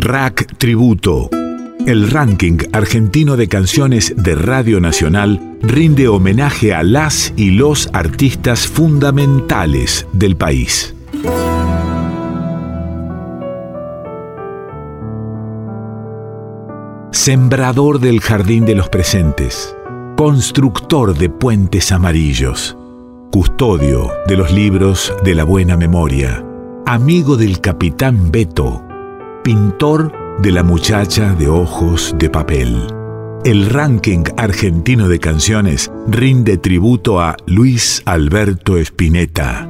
Rack Tributo. El ranking argentino de canciones de Radio Nacional rinde homenaje a las y los artistas fundamentales del país. Sembrador del jardín de los presentes, constructor de puentes amarillos, custodio de los libros de la buena memoria, amigo del capitán Beto, pintor de la muchacha de ojos de papel. El ranking argentino de canciones rinde tributo a Luis Alberto Spinetta.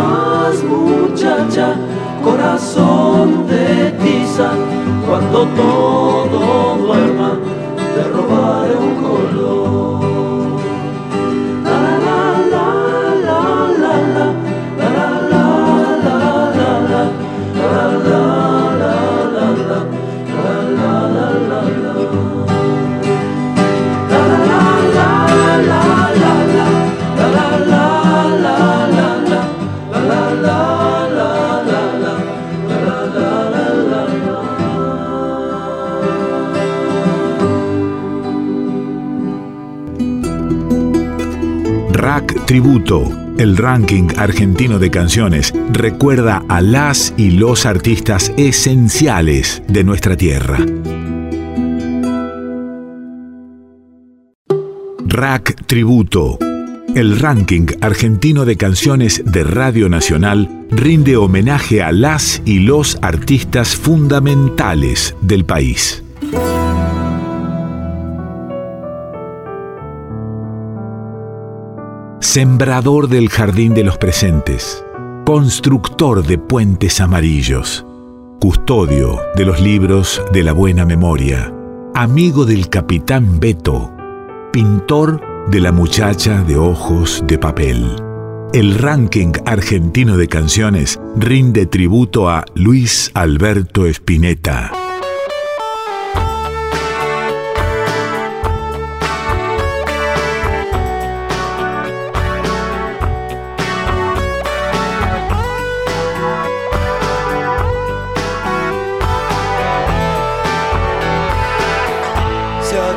más, muchacha, corazón de tiza, cuando todo duerma, te robaré un color. Tributo, el ranking argentino de canciones, recuerda a las y los artistas esenciales de nuestra tierra. Rack Tributo, el ranking argentino de canciones de Radio Nacional, rinde homenaje a las y los artistas fundamentales del país. Sembrador del jardín de los presentes, constructor de puentes amarillos, custodio de los libros de la buena memoria, amigo del capitán Beto, pintor de la muchacha de ojos de papel. El ranking argentino de canciones rinde tributo a Luis Alberto Spinetta.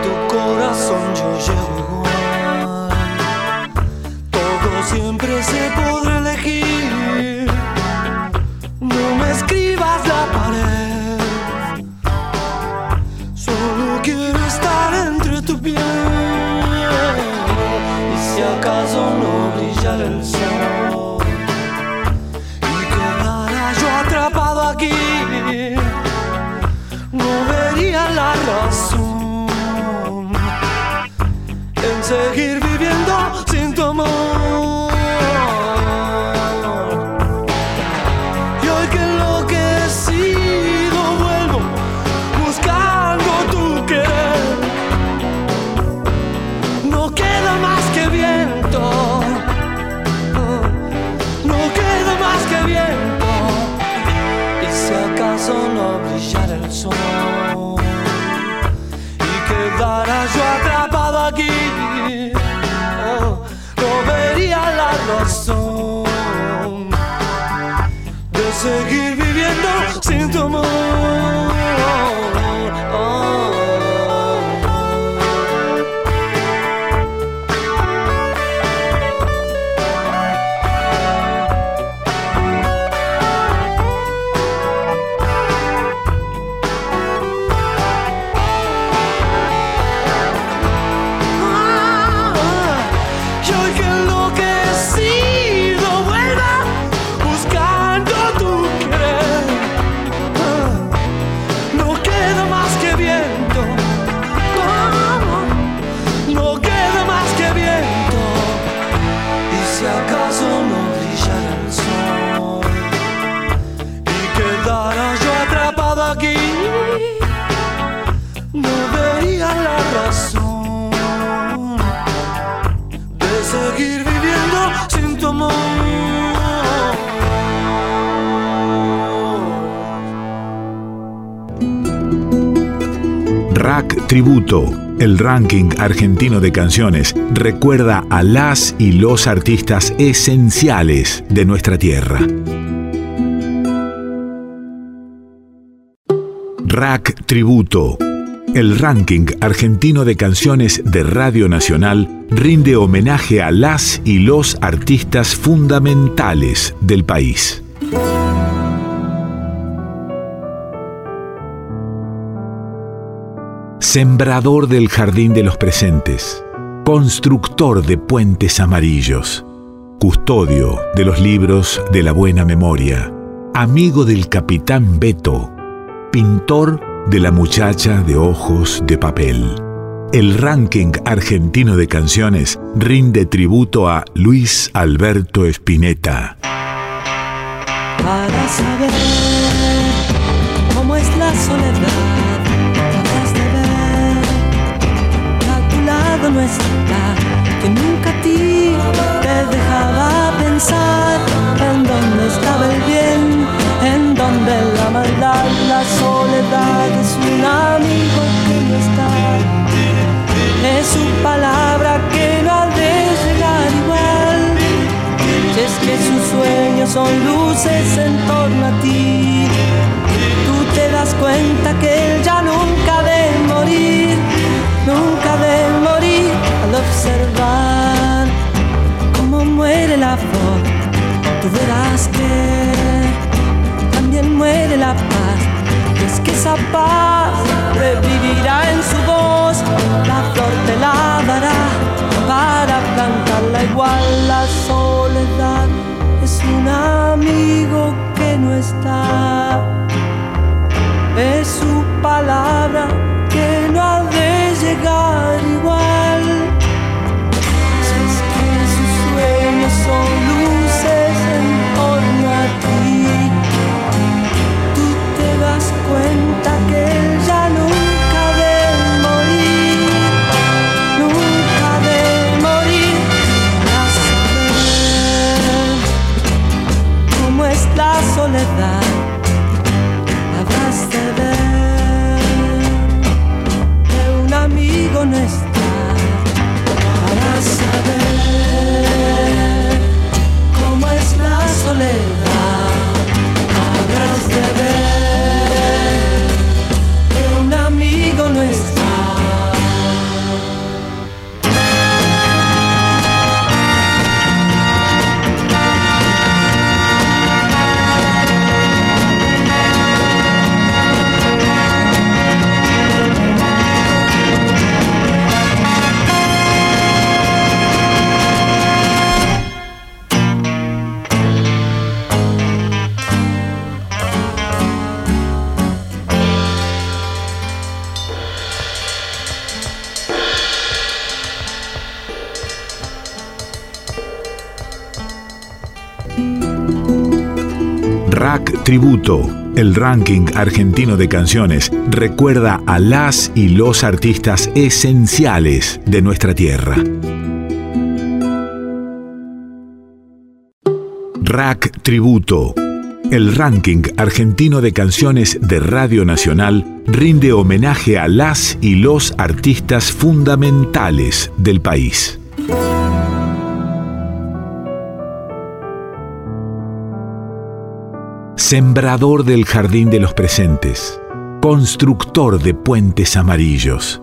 Tu corazón yo llego igual, todos siempre se podrá Tributo, el ranking argentino de canciones, recuerda a las y los artistas esenciales de nuestra tierra. Rack Tributo, el ranking argentino de canciones de Radio Nacional, rinde homenaje a las y los artistas fundamentales del país. Sembrador del jardín de los presentes, constructor de puentes amarillos, custodio de los libros de la buena memoria, amigo del capitán Beto, pintor de la muchacha de ojos de papel. El ranking argentino de canciones rinde tributo a Luis Alberto Spinetta. para saber que nunca a ti te dejaba pensar en dónde estaba el bien, en dónde la maldad, la soledad es un amigo que no está. Es su palabra que no ha de llegar igual. Si es que sus sueños son luces en torno a ti, tú te das cuenta que Tú verás que también muere la paz. Es que esa paz revivirá en su voz, Rack Tributo, el ranking argentino de canciones, recuerda a las y los artistas esenciales de nuestra tierra. Rack Tributo, el ranking argentino de canciones de Radio Nacional, rinde homenaje a las y los artistas fundamentales del país. Sembrador del jardín de los presentes, constructor de puentes amarillos,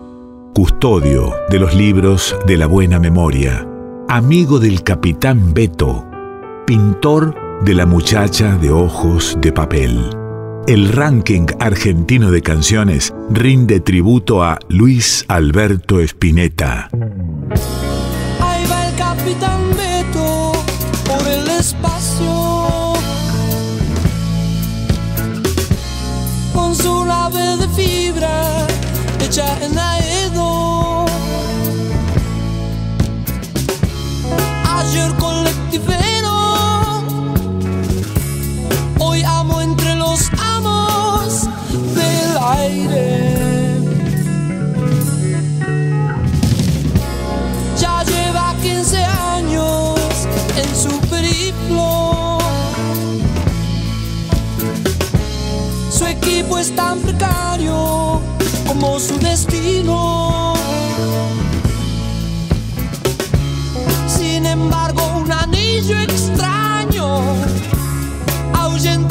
custodio de los libros de la buena memoria, amigo del capitán Beto, pintor de la muchacha de ojos de papel. El ranking argentino de canciones rinde tributo a Luis Alberto Spinetta. Ahí va el capitán tan precario como su destino. Sin embargo, un anillo extraño ahuyenta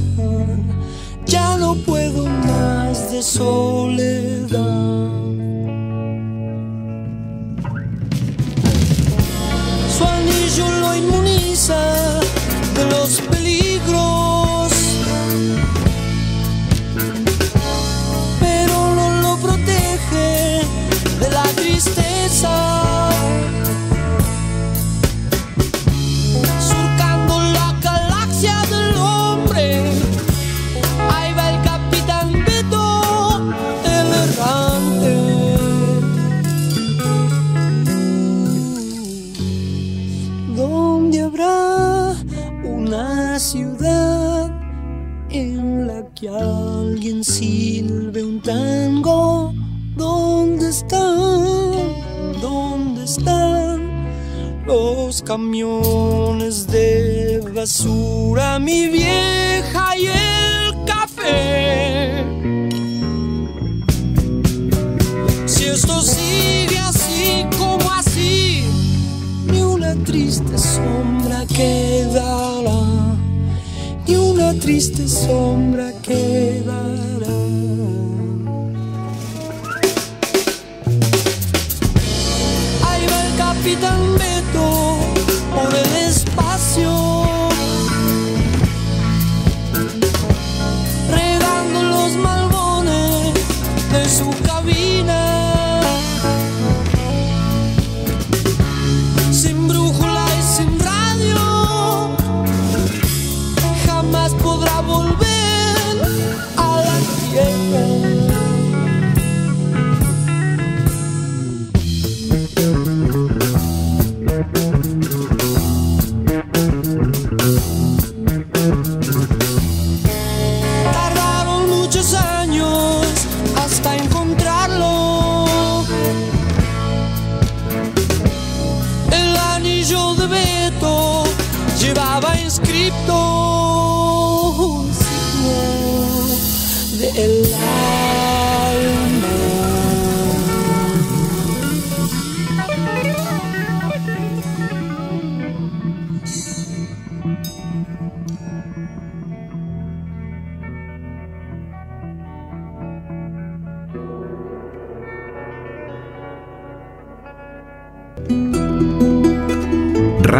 No puedo más de soledad. Basura? Mi vieja y el café. Si esto sigue así como así, ni una triste sombra quedará, ni una triste sombra quedará.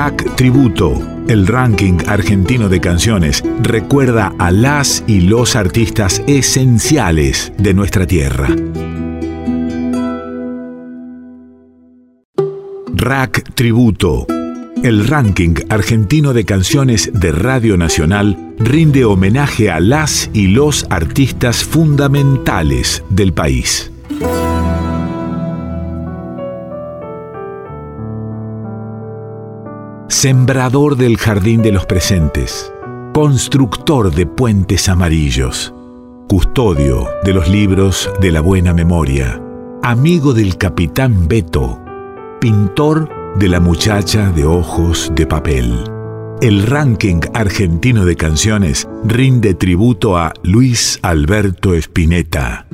Rack Tributo, el ranking argentino de canciones, recuerda a las y los artistas esenciales de nuestra tierra. Rack Tributo, el ranking argentino de canciones de Radio Nacional, rinde homenaje a las y los artistas fundamentales del país. Sembrador del jardín de los presentes, constructor de puentes amarillos, custodio de los libros de la buena memoria, amigo del capitán Beto, pintor de la muchacha de ojos de papel. El ranking argentino de canciones rinde tributo a Luis Alberto Spinetta.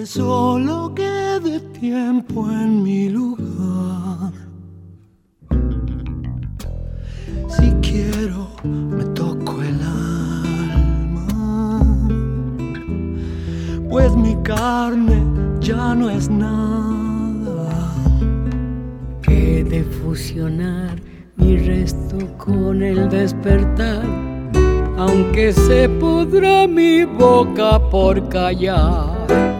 Aunque solo quede tiempo en mi lugar. Si quiero, me toco el alma, pues mi carne ya no es nada. He de fusionar mi resto con el despertar, aunque se pudra mi boca por callar.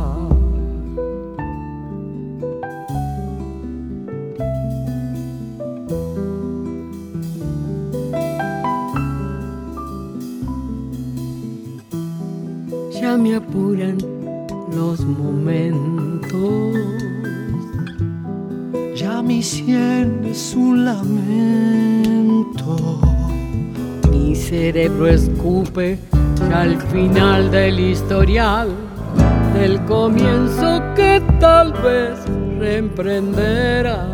Me apuran los momentos. Ya mi sien es un lamento. Mi cerebro escupe ya al final del historial, del comienzo que tal vez reemprenderá.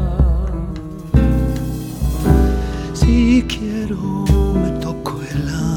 Si quiero, me toco el alma,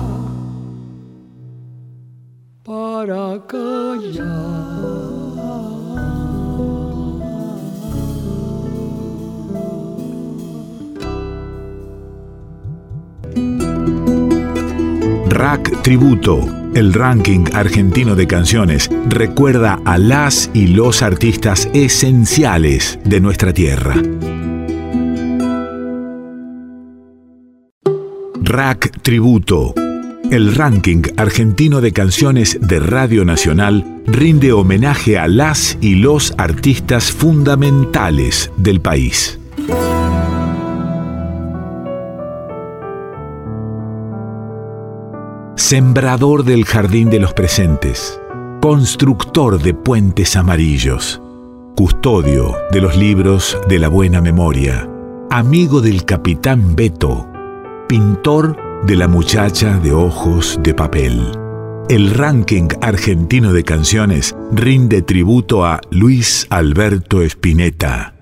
para callar. Rack Tributo, el ranking argentino de canciones, recuerda a las y los artistas esenciales de nuestra tierra. Rack Tributo, el ranking argentino de canciones de Radio Nacional, rinde homenaje a las y los artistas fundamentales del país. Sembrador del jardín de los presentes, constructor de puentes amarillos, custodio de los libros de la buena memoria, amigo del capitán Beto, pintor de la muchacha de ojos de papel. El ranking argentino de canciones rinde tributo a Luis Alberto Spinetta.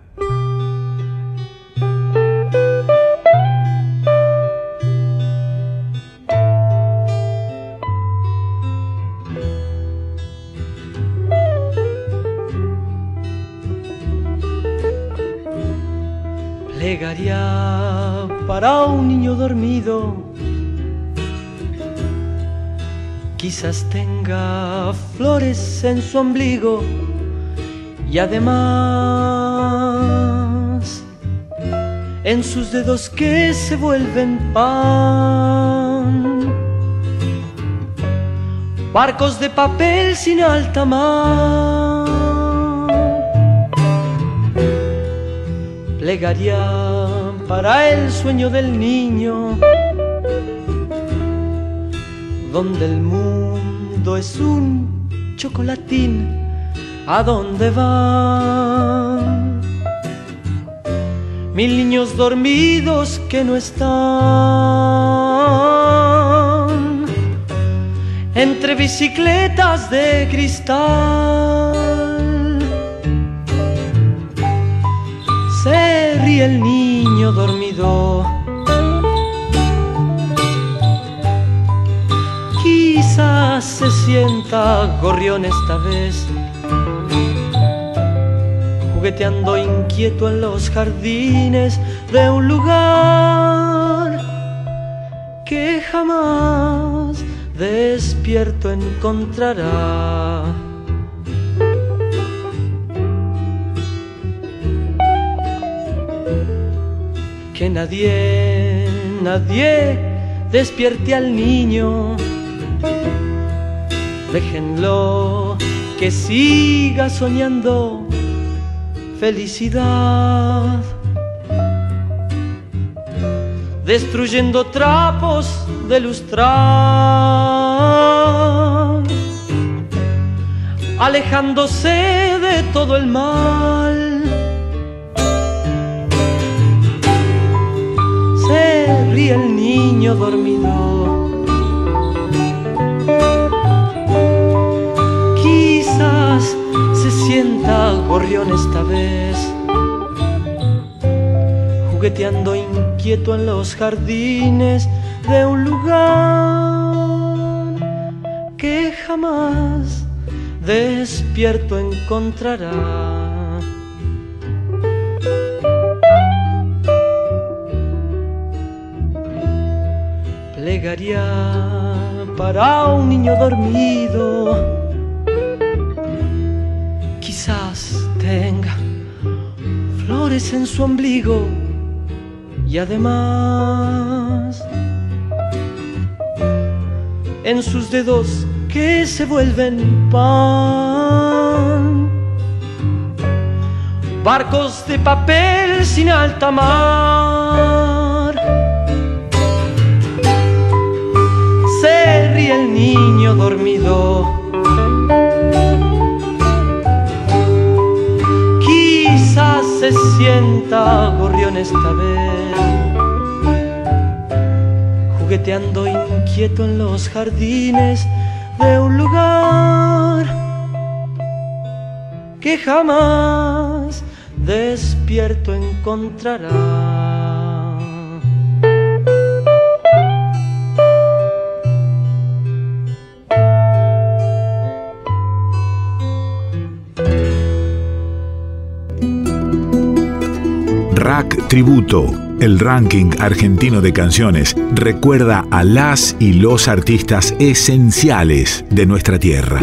Plegaria para un niño dormido. Quizás tenga flores en su ombligo y además en sus dedos que se vuelven pan. Barcos de papel sin alta mar. Plegaría para el sueño del niño, donde el mundo es un chocolatín, ¿a dónde van? Mil niños dormidos que no están entre bicicletas de cristal. Se el niño dormido. Se sienta gorrión esta vez, jugueteando inquieto en los jardines de un lugar que jamás despierto encontrará. Que nadie, nadie despierte al niño. Déjenlo que siga soñando felicidad. Destruyendo trapos de lustrar, alejándose de todo el mal. Se ríe el niño dormido. Sienta gorrión esta vez, jugueteando inquieto en los jardines de un lugar que jamás despierto encontrará. Plegaría para un niño dormido, tenga flores en su ombligo y además en sus dedos que se vuelven pan. Barcos de papel sin alta mar. Se el niño dormido. Inquieto en los jardines de un lugar que jamás despierto encontrará. Rack Tributo El ranking argentino de canciones recuerda a las y los artistas esenciales de nuestra tierra.